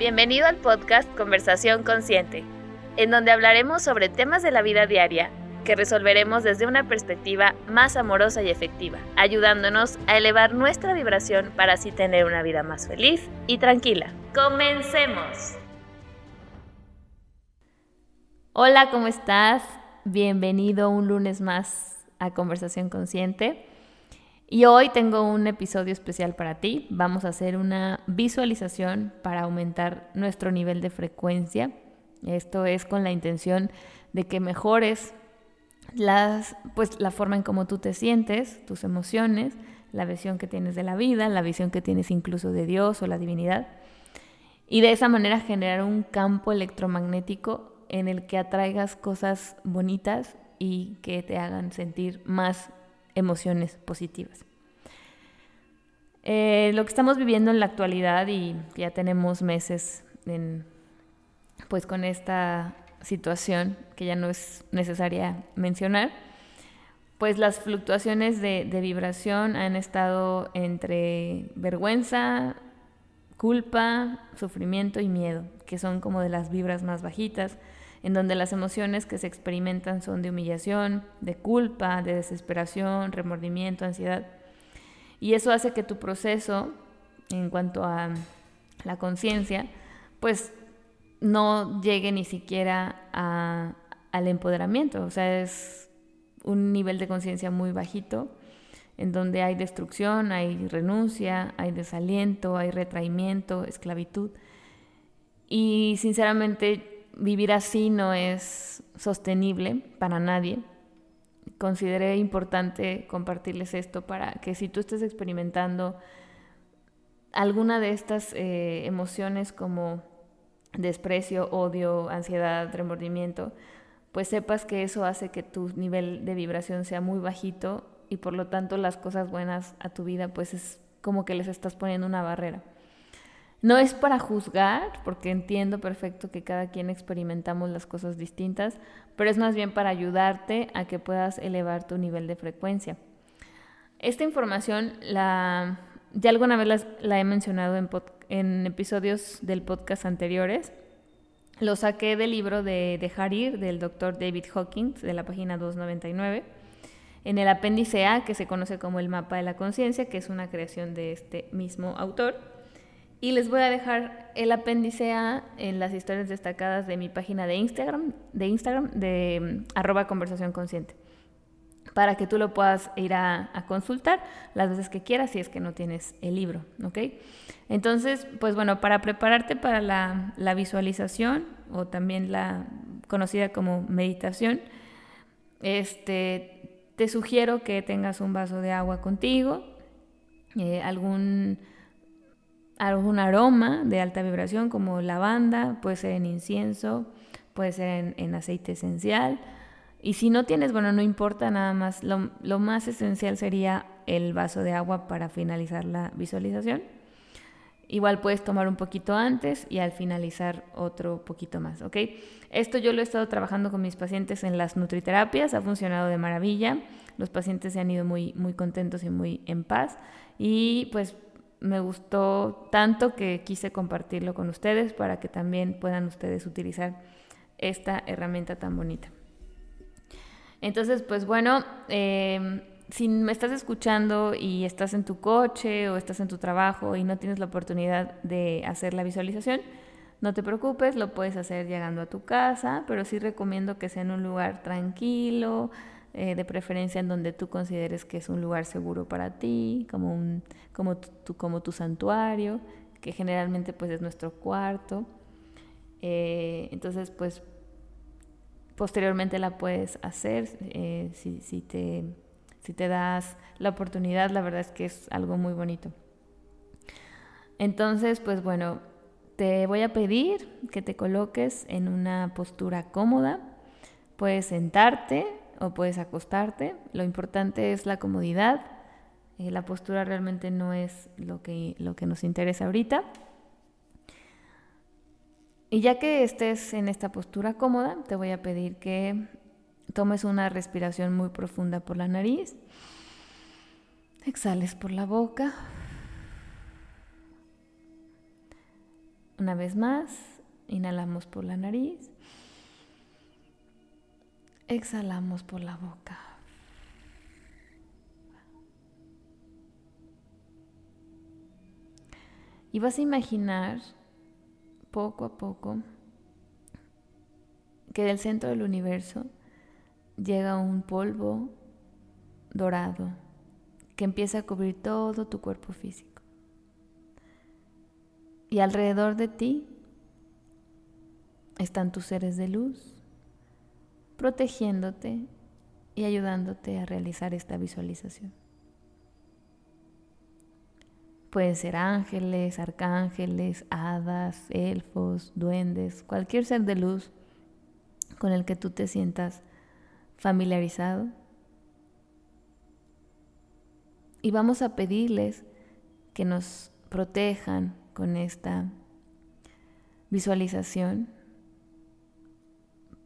Bienvenido al podcast Conversación Consciente, en donde hablaremos sobre temas de la vida diaria que resolveremos desde una perspectiva más amorosa y efectiva, ayudándonos a elevar nuestra vibración para así tener una vida más feliz y tranquila. ¡Comencemos! Hola, ¿cómo estás? Bienvenido un lunes más a Conversación Consciente. Y hoy tengo un episodio especial para ti. Vamos a hacer una visualización para aumentar nuestro nivel de frecuencia. Esto es con la intención de que mejores las, pues, la forma en cómo tú te sientes, tus emociones, la visión que tienes de la vida, la visión que tienes incluso de Dios o la divinidad. Y de esa manera generar un campo electromagnético en el que atraigas cosas bonitas y que te hagan sentir más emociones positivas. Eh, lo que estamos viviendo en la actualidad y ya tenemos meses pues con esta situación que ya no es necesaria mencionar, pues las fluctuaciones de vibración han estado entre vergüenza, culpa, sufrimiento y miedo, que son como de las vibras más bajitas en donde las emociones que se experimentan son de humillación, de culpa, de desesperación, remordimiento, ansiedad. Y eso hace que tu proceso en cuanto a la conciencia, pues no llegue ni siquiera al empoderamiento. O sea, es un nivel de conciencia muy bajito, en donde hay destrucción, hay renuncia, hay desaliento, hay retraimiento, esclavitud. Y sinceramente vivir así no es sostenible para nadie. Consideré importante compartirles esto para que si tú estés experimentando alguna de estas eh, emociones como desprecio, odio, ansiedad, remordimiento, pues sepas que eso hace que tu nivel de vibración sea muy bajito y por lo tanto las cosas buenas a tu vida pues es como que les estás poniendo una barrera. No es para juzgar, porque entiendo perfecto que cada quien experimentamos las cosas distintas, pero es más bien para ayudarte a que puedas elevar tu nivel de frecuencia. Esta información la, ya alguna vez la, he mencionado en, en, episodios del podcast anteriores. Lo saqué del libro de Dejar ir del doctor David Hawkins de la página 299 en el apéndice A, que se conoce como el mapa de la conciencia, que es una creación de este mismo autor. Y les voy a dejar el apéndice A en las historias destacadas de mi página de Instagram, de Instagram, de mm, arroba conversación consciente, para que tú lo puedas ir a, consultar las veces que quieras si es que no tienes el libro, ¿ok? Entonces, pues bueno, para prepararte para la, visualización o también la conocida como meditación, este, te sugiero que tengas un vaso de agua contigo, eh, algún algún aroma de alta vibración como lavanda, puede ser en incienso, puede ser en, aceite esencial. Y si no tienes, bueno, no importa nada más, lo, lo, más esencial sería el vaso de agua para finalizar la visualización. Igual puedes tomar un poquito antes y al finalizar otro poquito más, ¿ok? Esto yo lo he estado trabajando con mis pacientes en las nutriterapias, ha funcionado de maravilla, los pacientes se han ido muy, muy contentos y muy en paz y pues me gustó tanto que quise compartirlo con ustedes para que también puedan ustedes utilizar esta herramienta tan bonita. Entonces, pues bueno, em, si me estás escuchando y estás en tu coche o estás en tu trabajo y no tienes la oportunidad de hacer la visualización, no te preocupes, lo puedes hacer llegando a tu casa, pero sí recomiendo que sea en un lugar tranquilo, eh, de preferencia en donde tú consideres que es un lugar seguro para ti, como, un, como, tu, como tu santuario, que generalmente pues es nuestro cuarto. Eh, entonces pues posteriormente la puedes hacer eh, si, si, te, si te das la oportunidad, la verdad es que es algo muy bonito. Entonces pues bueno, te voy a pedir que te coloques en una postura cómoda, puedes sentarte o puedes acostarte. Lo importante es la comodidad. Eh, la postura realmente no es lo que, lo que nos interesa ahorita. Y ya que estés en esta postura cómoda, te voy a pedir que tomes una respiración muy profunda por la nariz. Exhales por la boca. Una vez más, inhalamos por la nariz. Exhalamos por la boca. Y vas a imaginar poco a poco que del centro del universo llega un polvo dorado que empieza a cubrir todo tu cuerpo físico. Y alrededor de ti están tus seres de luz, protegiéndote y ayudándote a realizar esta visualización. Pueden ser ángeles, arcángeles, hadas, elfos, duendes, cualquier ser de luz con el que tú te sientas familiarizado. Y vamos a pedirles que nos protejan con esta visualización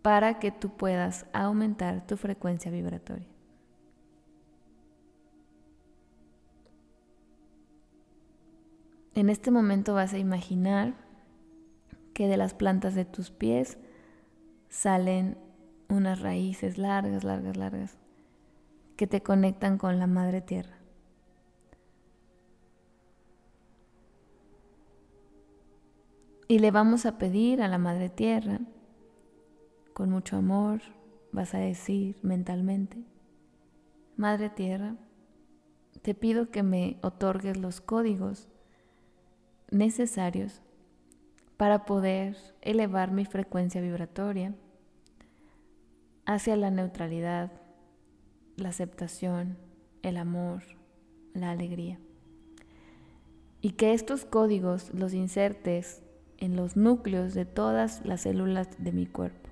para que tú puedas aumentar tu frecuencia vibratoria. En este momento vas a imaginar que de las plantas de tus pies salen unas raíces largas, largas, largas, que te conectan con la madre tierra. Y le vamos a pedir a la madre tierra, con mucho amor, vas a decir mentalmente, Madre Tierra, te pido que me otorgues los códigos necesarios para poder elevar mi frecuencia vibratoria hacia la neutralidad, la aceptación, el amor, la alegría. Y que estos códigos los insertes en los núcleos de todas las células de mi cuerpo.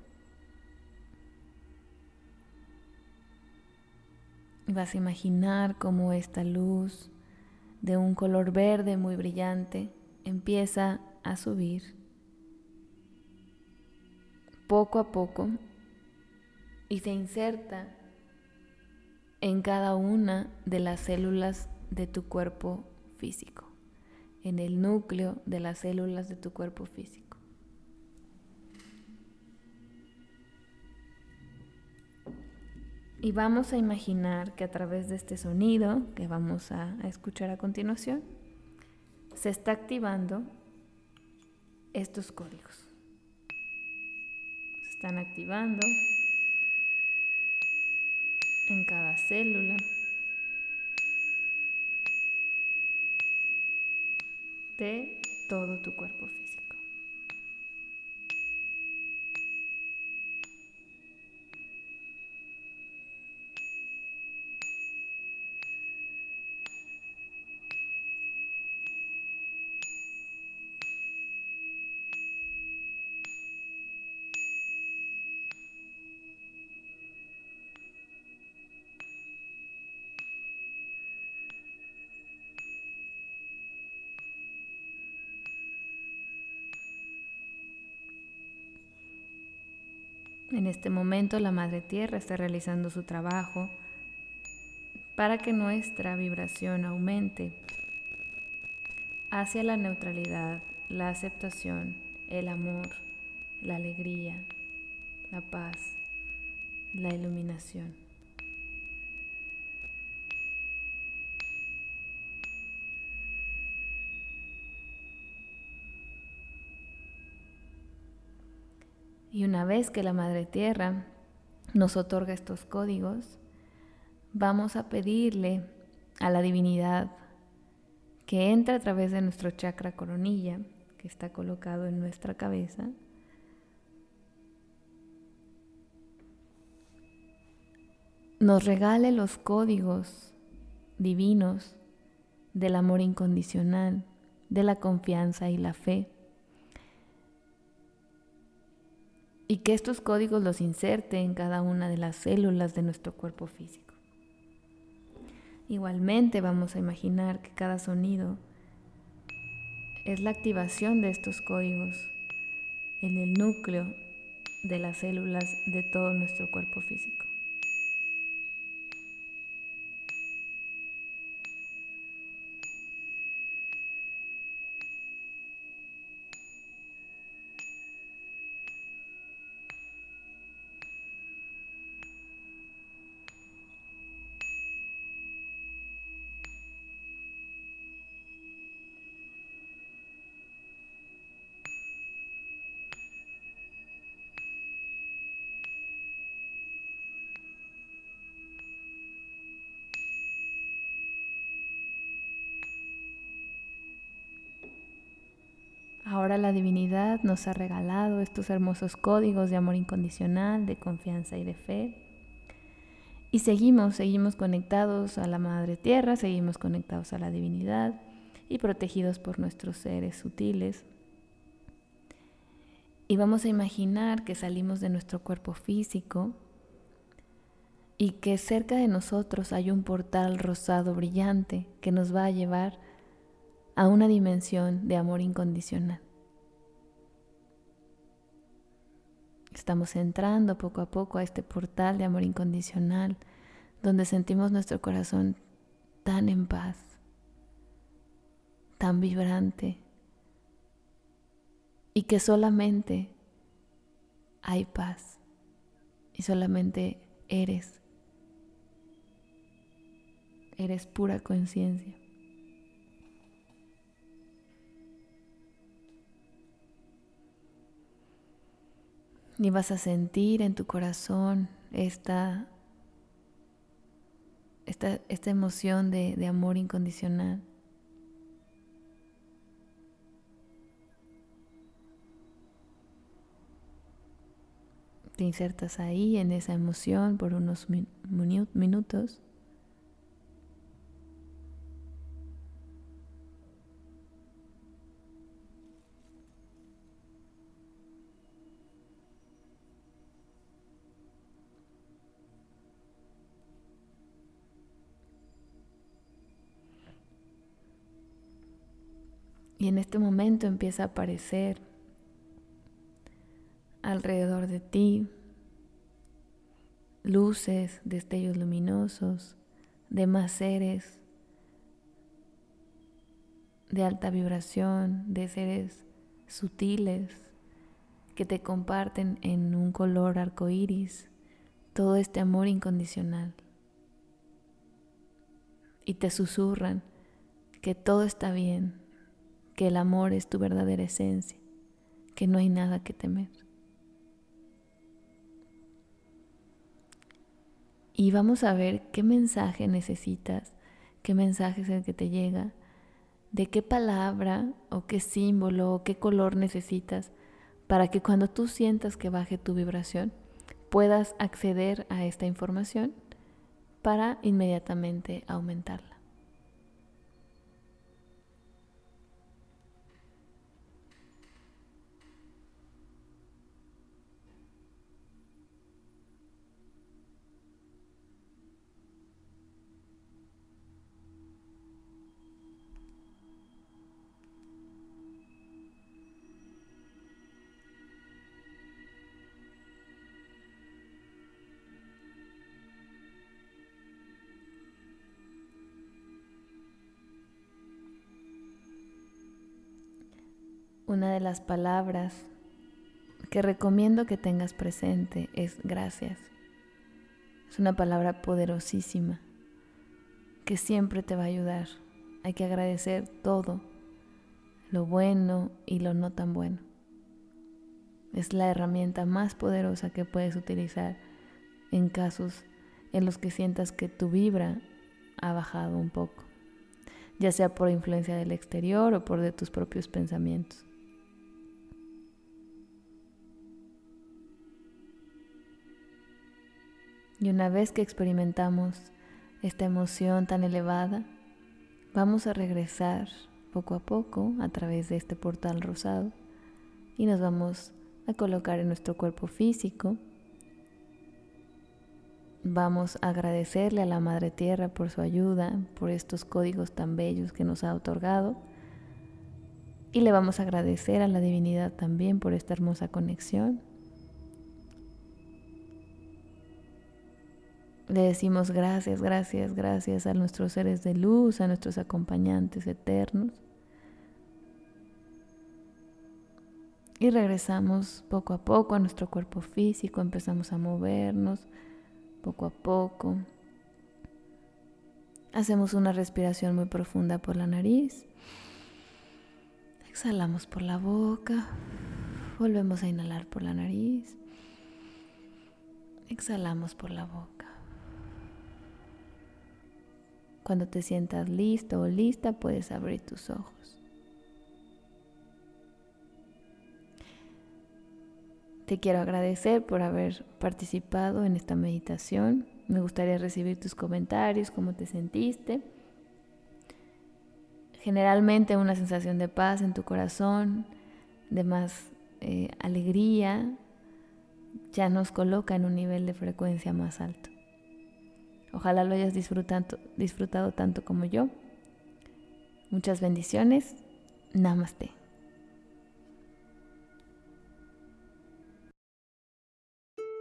Vas a imaginar cómo esta luz de un color verde muy brillante empieza a subir poco a poco y se inserta en cada una de las células de tu cuerpo físico, en el núcleo de las células de tu cuerpo físico. Y vamos a imaginar que a través de este sonido que vamos a, escuchar a continuación, se está activando estos códigos. Se están activando en cada célula de todo tu cuerpo físico. En este momento la Madre Tierra está realizando su trabajo para que nuestra vibración aumente hacia la neutralidad, la aceptación, el amor, la alegría, la paz, la iluminación. Y una vez que la Madre Tierra nos otorga estos códigos, vamos a pedirle a la divinidad que entre a través de nuestro chakra coronilla, que está colocado en nuestra cabeza, nos regale los códigos divinos del amor incondicional, de la confianza y la fe y que estos códigos los inserte en cada una de las células de nuestro cuerpo físico. Igualmente vamos a imaginar que cada sonido es la activación de estos códigos en el núcleo de las células de todo nuestro cuerpo físico. Ahora la divinidad nos ha regalado estos hermosos códigos de amor incondicional, de confianza y de fe. Y seguimos, seguimos conectados a la Madre Tierra, seguimos conectados a la divinidad y protegidos por nuestros seres sutiles. Y vamos a imaginar que salimos de nuestro cuerpo físico y que cerca de nosotros hay un portal rosado brillante que nos va a llevar a una dimensión de amor incondicional. Estamos entrando poco a poco a este portal de amor incondicional donde sentimos nuestro corazón tan en paz, tan vibrante y que solamente hay paz y solamente eres, eres pura conciencia. Y vas a sentir en tu corazón esta, esta, esta emoción de, de amor incondicional. Te insertas ahí en esa emoción por unos minutos. Este momento empieza a aparecer alrededor de ti luces, destellos luminosos, demás seres de alta vibración, de seres sutiles que te comparten en un color arcoíris todo este amor incondicional. Y te susurran que todo está bien, que el amor es tu verdadera esencia, que no hay nada que temer. Y vamos a ver qué mensaje necesitas, qué mensaje es el que te llega, de qué palabra o qué símbolo o qué color necesitas para que cuando tú sientas que baje tu vibración puedas acceder a esta información para inmediatamente aumentarla. Una de las palabras que recomiendo que tengas presente es gracias. Es una palabra poderosísima que siempre te va a ayudar. Hay que agradecer todo, lo bueno y lo no tan bueno. Es la herramienta más poderosa que puedes utilizar en casos en los que sientas que tu vibra ha bajado un poco, ya sea por influencia del exterior o por de tus propios pensamientos. Y una vez que experimentamos esta emoción tan elevada, vamos a regresar poco a poco a través de este portal rosado y nos vamos a colocar en nuestro cuerpo físico. Vamos a agradecerle a la Madre Tierra por su ayuda, por estos códigos tan bellos que nos ha otorgado. Y le vamos a agradecer a la divinidad también por esta hermosa conexión. Le decimos gracias, gracias, gracias a nuestros seres de luz, a nuestros acompañantes eternos. Y regresamos poco a poco a nuestro cuerpo físico, empezamos a movernos poco a poco. Hacemos una respiración muy profunda por la nariz. Exhalamos por la boca. Volvemos a inhalar por la nariz. Exhalamos por la boca. Cuando te sientas listo o lista, puedes abrir tus ojos. Te quiero agradecer por haber participado en esta meditación. Me gustaría recibir tus comentarios, cómo te sentiste. Generalmente una sensación de paz en tu corazón, de más eh, alegría, ya nos coloca en un nivel de frecuencia más alto. Ojalá lo hayas disfrutado, disfrutado tanto como yo. Muchas bendiciones. Namaste.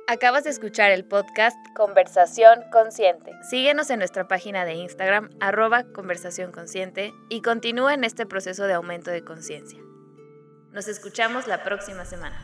Acabas de escuchar el podcast Conversación Consciente. Síguenos en nuestra página de Instagram, arroba conversación consciente, y continúa en este proceso de aumento de conciencia. Nos escuchamos la próxima semana.